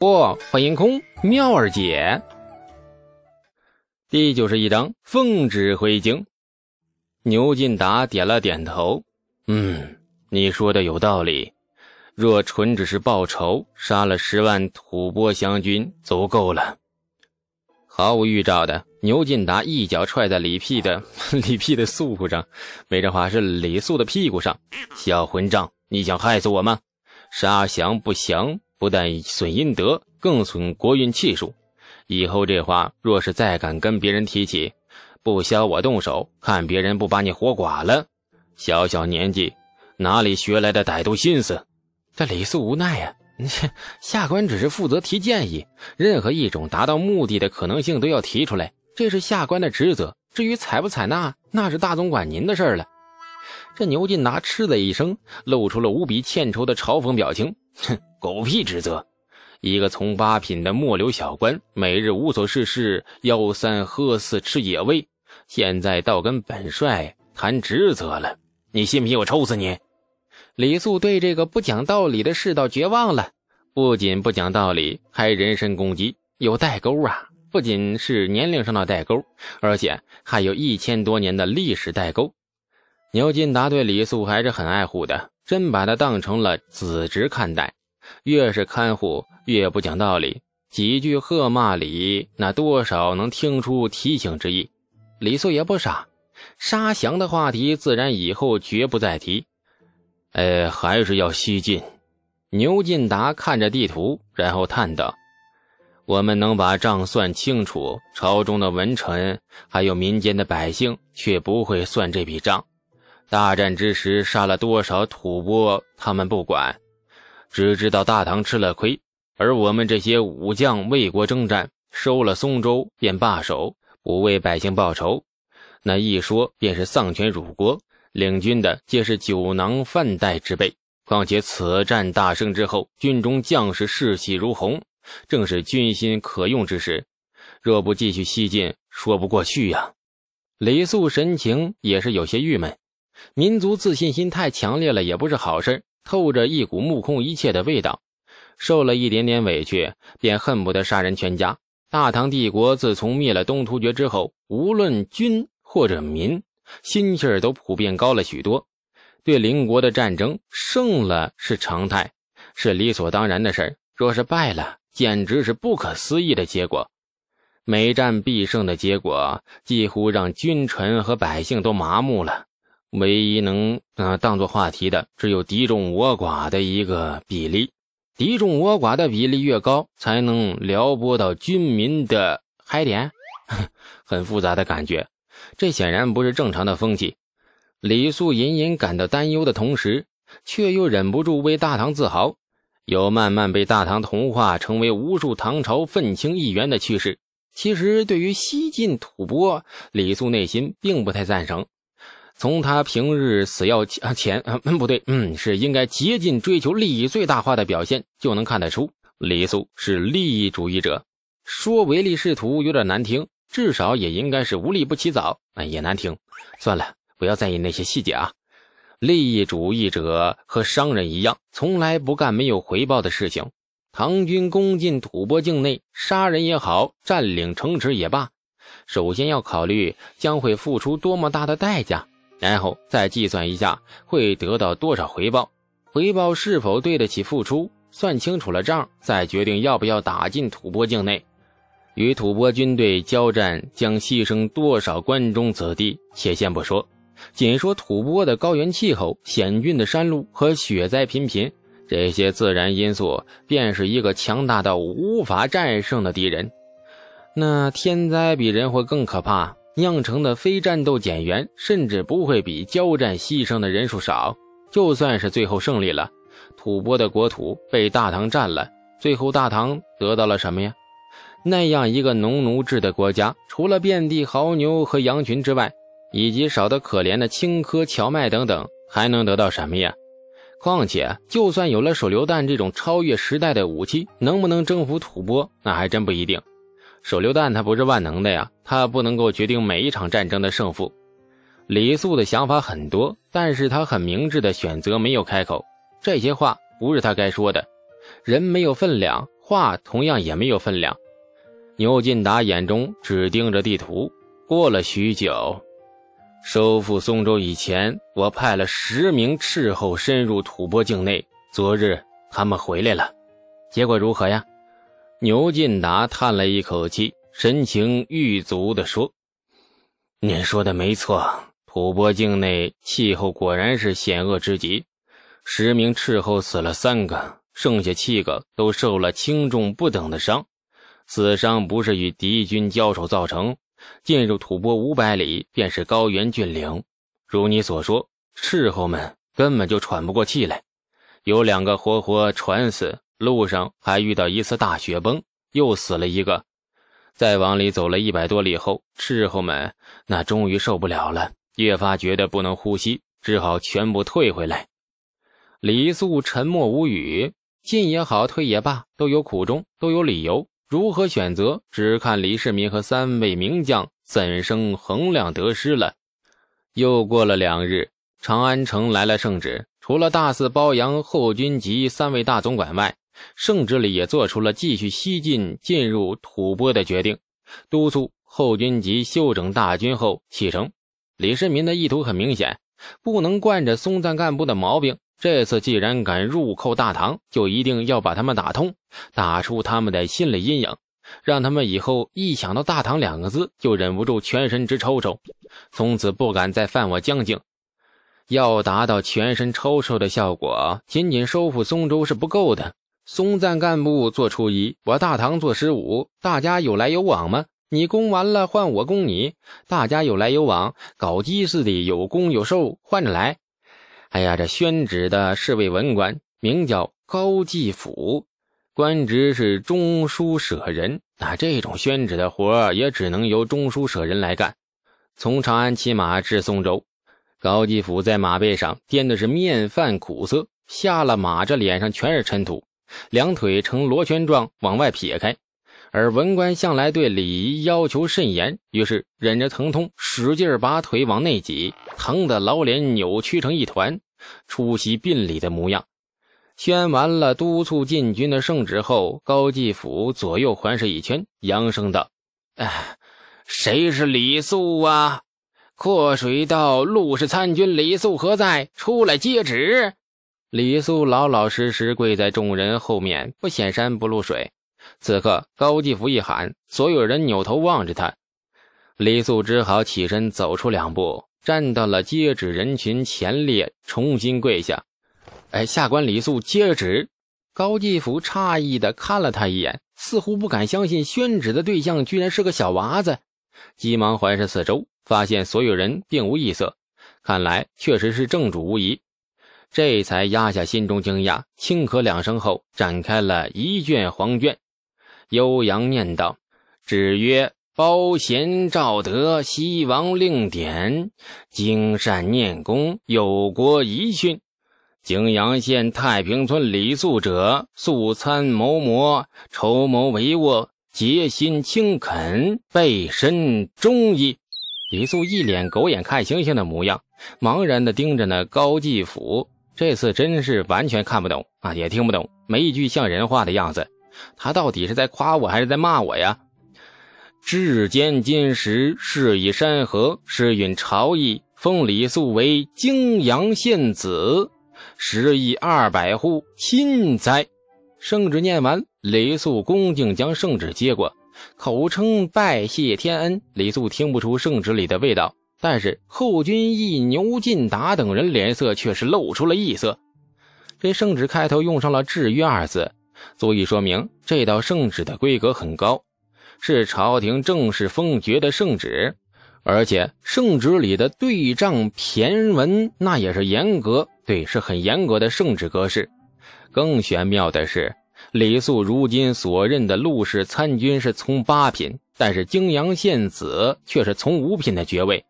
不，欢迎空妙儿姐。第九十一章奉旨回京。牛进达点了点头，嗯，你说的有道理。若纯只是报仇，杀了十万吐蕃降军足够了。毫无预兆的，牛进达一脚踹在李屁的 李屁的素上，没这话是李素的屁股上。小混账，你想害死我吗？杀降不降？不但损阴德，更损国运气数。以后这话若是再敢跟别人提起，不消我动手，看别人不把你活剐了。小小年纪，哪里学来的歹毒心思？这李素无奈呀，下官只是负责提建议，任何一种达到目的的可能性都要提出来，这是下官的职责。至于采不采纳，那是大总管您的事儿了。这牛进达嗤的一声，露出了无比欠抽的嘲讽表情，哼。狗屁职责！一个从八品的末流小官，每日无所事事，吆三喝四，吃野味。现在倒跟本帅谈职责了，你信不信我抽死你？李素对这个不讲道理的世道绝望了。不仅不讲道理，还人身攻击，有代沟啊！不仅是年龄上的代沟，而且还有一千多年的历史代沟。牛金达对李素还是很爱护的，真把他当成了子侄看待。越是看护，越不讲道理，几句喝骂里，那多少能听出提醒之意。李素也不傻，杀降的话题自然以后绝不再提。哎，还是要西进。牛进达看着地图，然后叹道：“我们能把账算清楚，朝中的文臣还有民间的百姓却不会算这笔账。大战之时杀了多少吐蕃，他们不管。”只知道大唐吃了亏，而我们这些武将为国征战，收了松州便罢手，不为百姓报仇，那一说便是丧权辱国。领军的皆是酒囊饭袋之辈，况且此战大胜之后，军中将士士气如虹，正是军心可用之时。若不继续西进，说不过去呀。李肃神情也是有些郁闷，民族自信心太强烈了，也不是好事。透着一股目空一切的味道，受了一点点委屈，便恨不得杀人全家。大唐帝国自从灭了东突厥之后，无论军或者民，心气儿都普遍高了许多。对邻国的战争，胜了是常态，是理所当然的事若是败了，简直是不可思议的结果。每战必胜的结果，几乎让君臣和百姓都麻木了。唯一能啊当做话题的，只有敌众我寡的一个比例。敌众我寡的比例越高，才能撩拨到军民的嗨点。很复杂的感觉，这显然不是正常的风气。李素隐隐感到担忧的同时，却又忍不住为大唐自豪，有慢慢被大唐同化，成为无数唐朝愤青一员的趋势。其实，对于西晋吐蕃，李素内心并不太赞成。从他平日死要钱啊，嗯，不对，嗯，是应该竭尽追求利益最大化的表现，就能看得出李素是利益主义者。说唯利是图有点难听，至少也应该是无利不起早。哎，也难听。算了，不要在意那些细节啊。利益主义者和商人一样，从来不干没有回报的事情。唐军攻进吐蕃境内，杀人也好，占领城池也罢，首先要考虑将会付出多么大的代价。然后再计算一下会得到多少回报，回报是否对得起付出，算清楚了账，再决定要不要打进吐蕃境内，与吐蕃军队交战将牺牲多少关中子弟，且先不说，仅说吐蕃的高原气候、险峻的山路和雪灾频频，这些自然因素便是一个强大到无法战胜的敌人。那天灾比人祸更可怕。酿成的非战斗减员，甚至不会比交战牺牲的人数少。就算是最后胜利了，吐蕃的国土被大唐占了，最后大唐得到了什么呀？那样一个农奴制的国家，除了遍地牦牛和羊群之外，以及少得可怜的青稞、荞麦等等，还能得到什么呀？况且，就算有了手榴弹这种超越时代的武器，能不能征服吐蕃，那还真不一定。手榴弹它不是万能的呀，它不能够决定每一场战争的胜负。李素的想法很多，但是他很明智的选择没有开口。这些话不是他该说的。人没有分量，话同样也没有分量。牛进达眼中只盯着地图，过了许久，收复松州以前，我派了十名斥候深入吐蕃境内。昨日他们回来了，结果如何呀？牛进达叹了一口气，神情郁足地说：“您说的没错，吐蕃境内气候果然是险恶之极。十名斥候死了三个，剩下七个都受了轻重不等的伤。死伤不是与敌军交手造成，进入吐蕃五百里便是高原峻岭。如你所说，斥候们根本就喘不过气来，有两个活活喘死。”路上还遇到一次大雪崩，又死了一个。再往里走了一百多里后，斥候们那终于受不了了，越发觉得不能呼吸，只好全部退回来。李素沉默无语，进也好，退也罢，都有苦衷，都有理由。如何选择，只看李世民和三位名将怎生衡量得失了。又过了两日，长安城来了圣旨，除了大肆褒扬后军及三位大总管外，圣旨里也做出了继续西进、进入吐蕃的决定，督促后军及休整大军后启程。李世民的意图很明显，不能惯着松赞干部的毛病。这次既然敢入寇大唐，就一定要把他们打通，打出他们的心理阴影，让他们以后一想到大唐两个字，就忍不住全身直抽抽，从此不敢再犯我将境。要达到全身抽抽的效果，仅仅收复松州是不够的。松赞干部做初一，我大唐做十五，大家有来有往吗？你攻完了换我攻你，大家有来有往，搞基似的有攻有受，换着来。哎呀，这宣旨的是位文官，名叫高继甫，官职是中书舍人。那这种宣旨的活也只能由中书舍人来干。从长安骑马至松州，高继甫在马背上颠的是面泛苦涩，下了马，这脸上全是尘土。两腿呈螺旋状往外撇开，而文官向来对礼仪要求甚严，于是忍着疼痛，使劲把腿往内挤，疼得老脸扭曲成一团，出席殡礼的模样。宣完了督促禁军的圣旨后，高继甫左右环视一圈，扬声道：“哎，谁是李素啊？阔水道陆氏参军李素何在？出来接旨。”李素老老实实跪在众人后面，不显山不露水。此刻高继福一喊，所有人扭头望着他。李素只好起身走出两步，站到了接旨人群前列，重新跪下。哎，下官李素接旨。高继福诧异的看了他一眼，似乎不敢相信宣旨的对象居然是个小娃子，急忙环视四周，发现所有人并无异色，看来确实是正主无疑。这才压下心中惊讶，轻咳两声后，展开了一卷黄卷，悠扬念道：“旨曰：包贤赵德，西王令典，经善念功，有国遗训。泾阳县太平村李素者，素参谋谋，筹谋帷幄，竭心清恳，备身忠义。”李素一脸狗眼看星星的模样，茫然地盯着那高继府。这次真是完全看不懂啊，也听不懂，没一句像人话的样子。他到底是在夸我还是在骂我呀？至坚金石，是以山河，是允朝议，封李素为泾阳县子，十亿二百户，钦哉！圣旨念完，李素恭敬将圣旨接过，口称拜谢天恩。李素听不出圣旨里的味道。但是后军义牛进达等人脸色却是露出了异色。这圣旨开头用上了“制约”二字，足以说明这道圣旨的规格很高，是朝廷正式封爵的圣旨。而且圣旨里的对仗骈文那也是严格，对，是很严格的圣旨格式。更玄妙的是，李素如今所任的陆氏参军是从八品，但是泾阳县子却是从五品的爵位。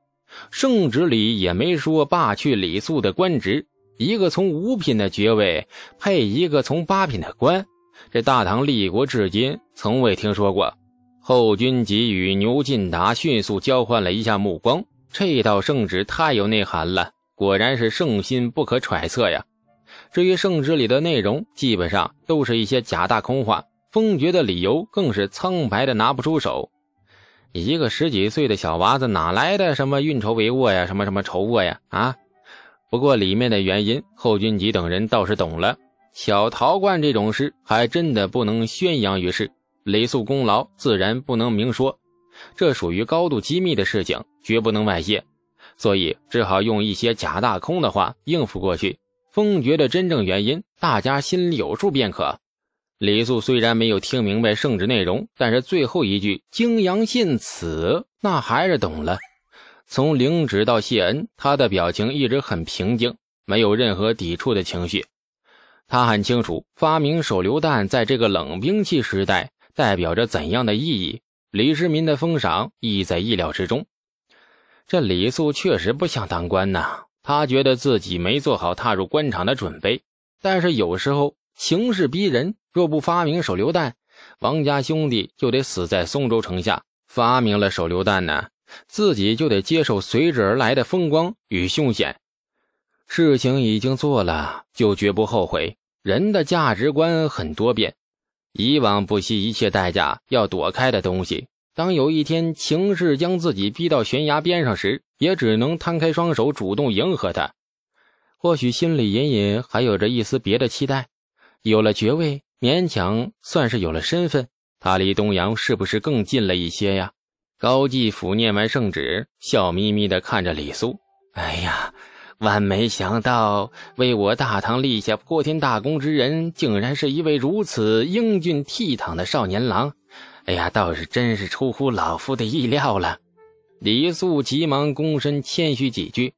圣旨里也没说罢去李素的官职，一个从五品的爵位配一个从八品的官，这大唐立国至今从未听说过。后军给予牛进达迅速交换了一下目光，这道圣旨太有内涵了，果然是圣心不可揣测呀。至于圣旨里的内容，基本上都是一些假大空话，封爵的理由更是苍白的拿不出手。一个十几岁的小娃子哪来的什么运筹帷幄呀，什么什么筹帷呀？啊！不过里面的原因，后军吉等人倒是懂了。小陶罐这种事，还真的不能宣扬于世。李素功劳自然不能明说，这属于高度机密的事情，绝不能外泄。所以只好用一些假大空的话应付过去。封爵的真正原因，大家心里有数便可。李素虽然没有听明白圣旨内容，但是最后一句“泾阳信此”，那还是懂了。从领旨到谢恩，他的表情一直很平静，没有任何抵触的情绪。他很清楚，发明手榴弹在这个冷兵器时代代表着怎样的意义。李世民的封赏意在意料之中。这李素确实不想当官呐，他觉得自己没做好踏入官场的准备。但是有时候形势逼人。若不发明手榴弹，王家兄弟就得死在松州城下。发明了手榴弹呢，自己就得接受随之而来的风光与凶险。事情已经做了，就绝不后悔。人的价值观很多变，以往不惜一切代价要躲开的东西，当有一天情势将自己逼到悬崖边上时，也只能摊开双手主动迎合他。或许心里隐隐还有着一丝别的期待，有了爵位。勉强算是有了身份，他离东阳是不是更近了一些呀？高继甫念完圣旨，笑眯眯地看着李素。哎呀，万没想到为我大唐立下破天大功之人，竟然是一位如此英俊倜傥的少年郎。哎呀，倒是真是出乎老夫的意料了。李素急忙躬身谦虚几句：“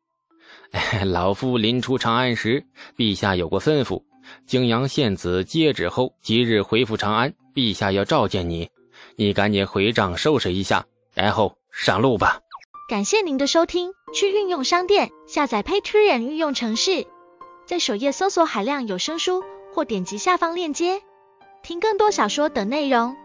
哎 老夫临出长安时，陛下有过吩咐。”泾阳县子接旨后，即日回复长安。陛下要召见你，你赶紧回帐收拾一下，然后上路吧。感谢您的收听，去运用商店下载 Patreon 运用城市，在首页搜索海量有声书，或点击下方链接听更多小说等内容。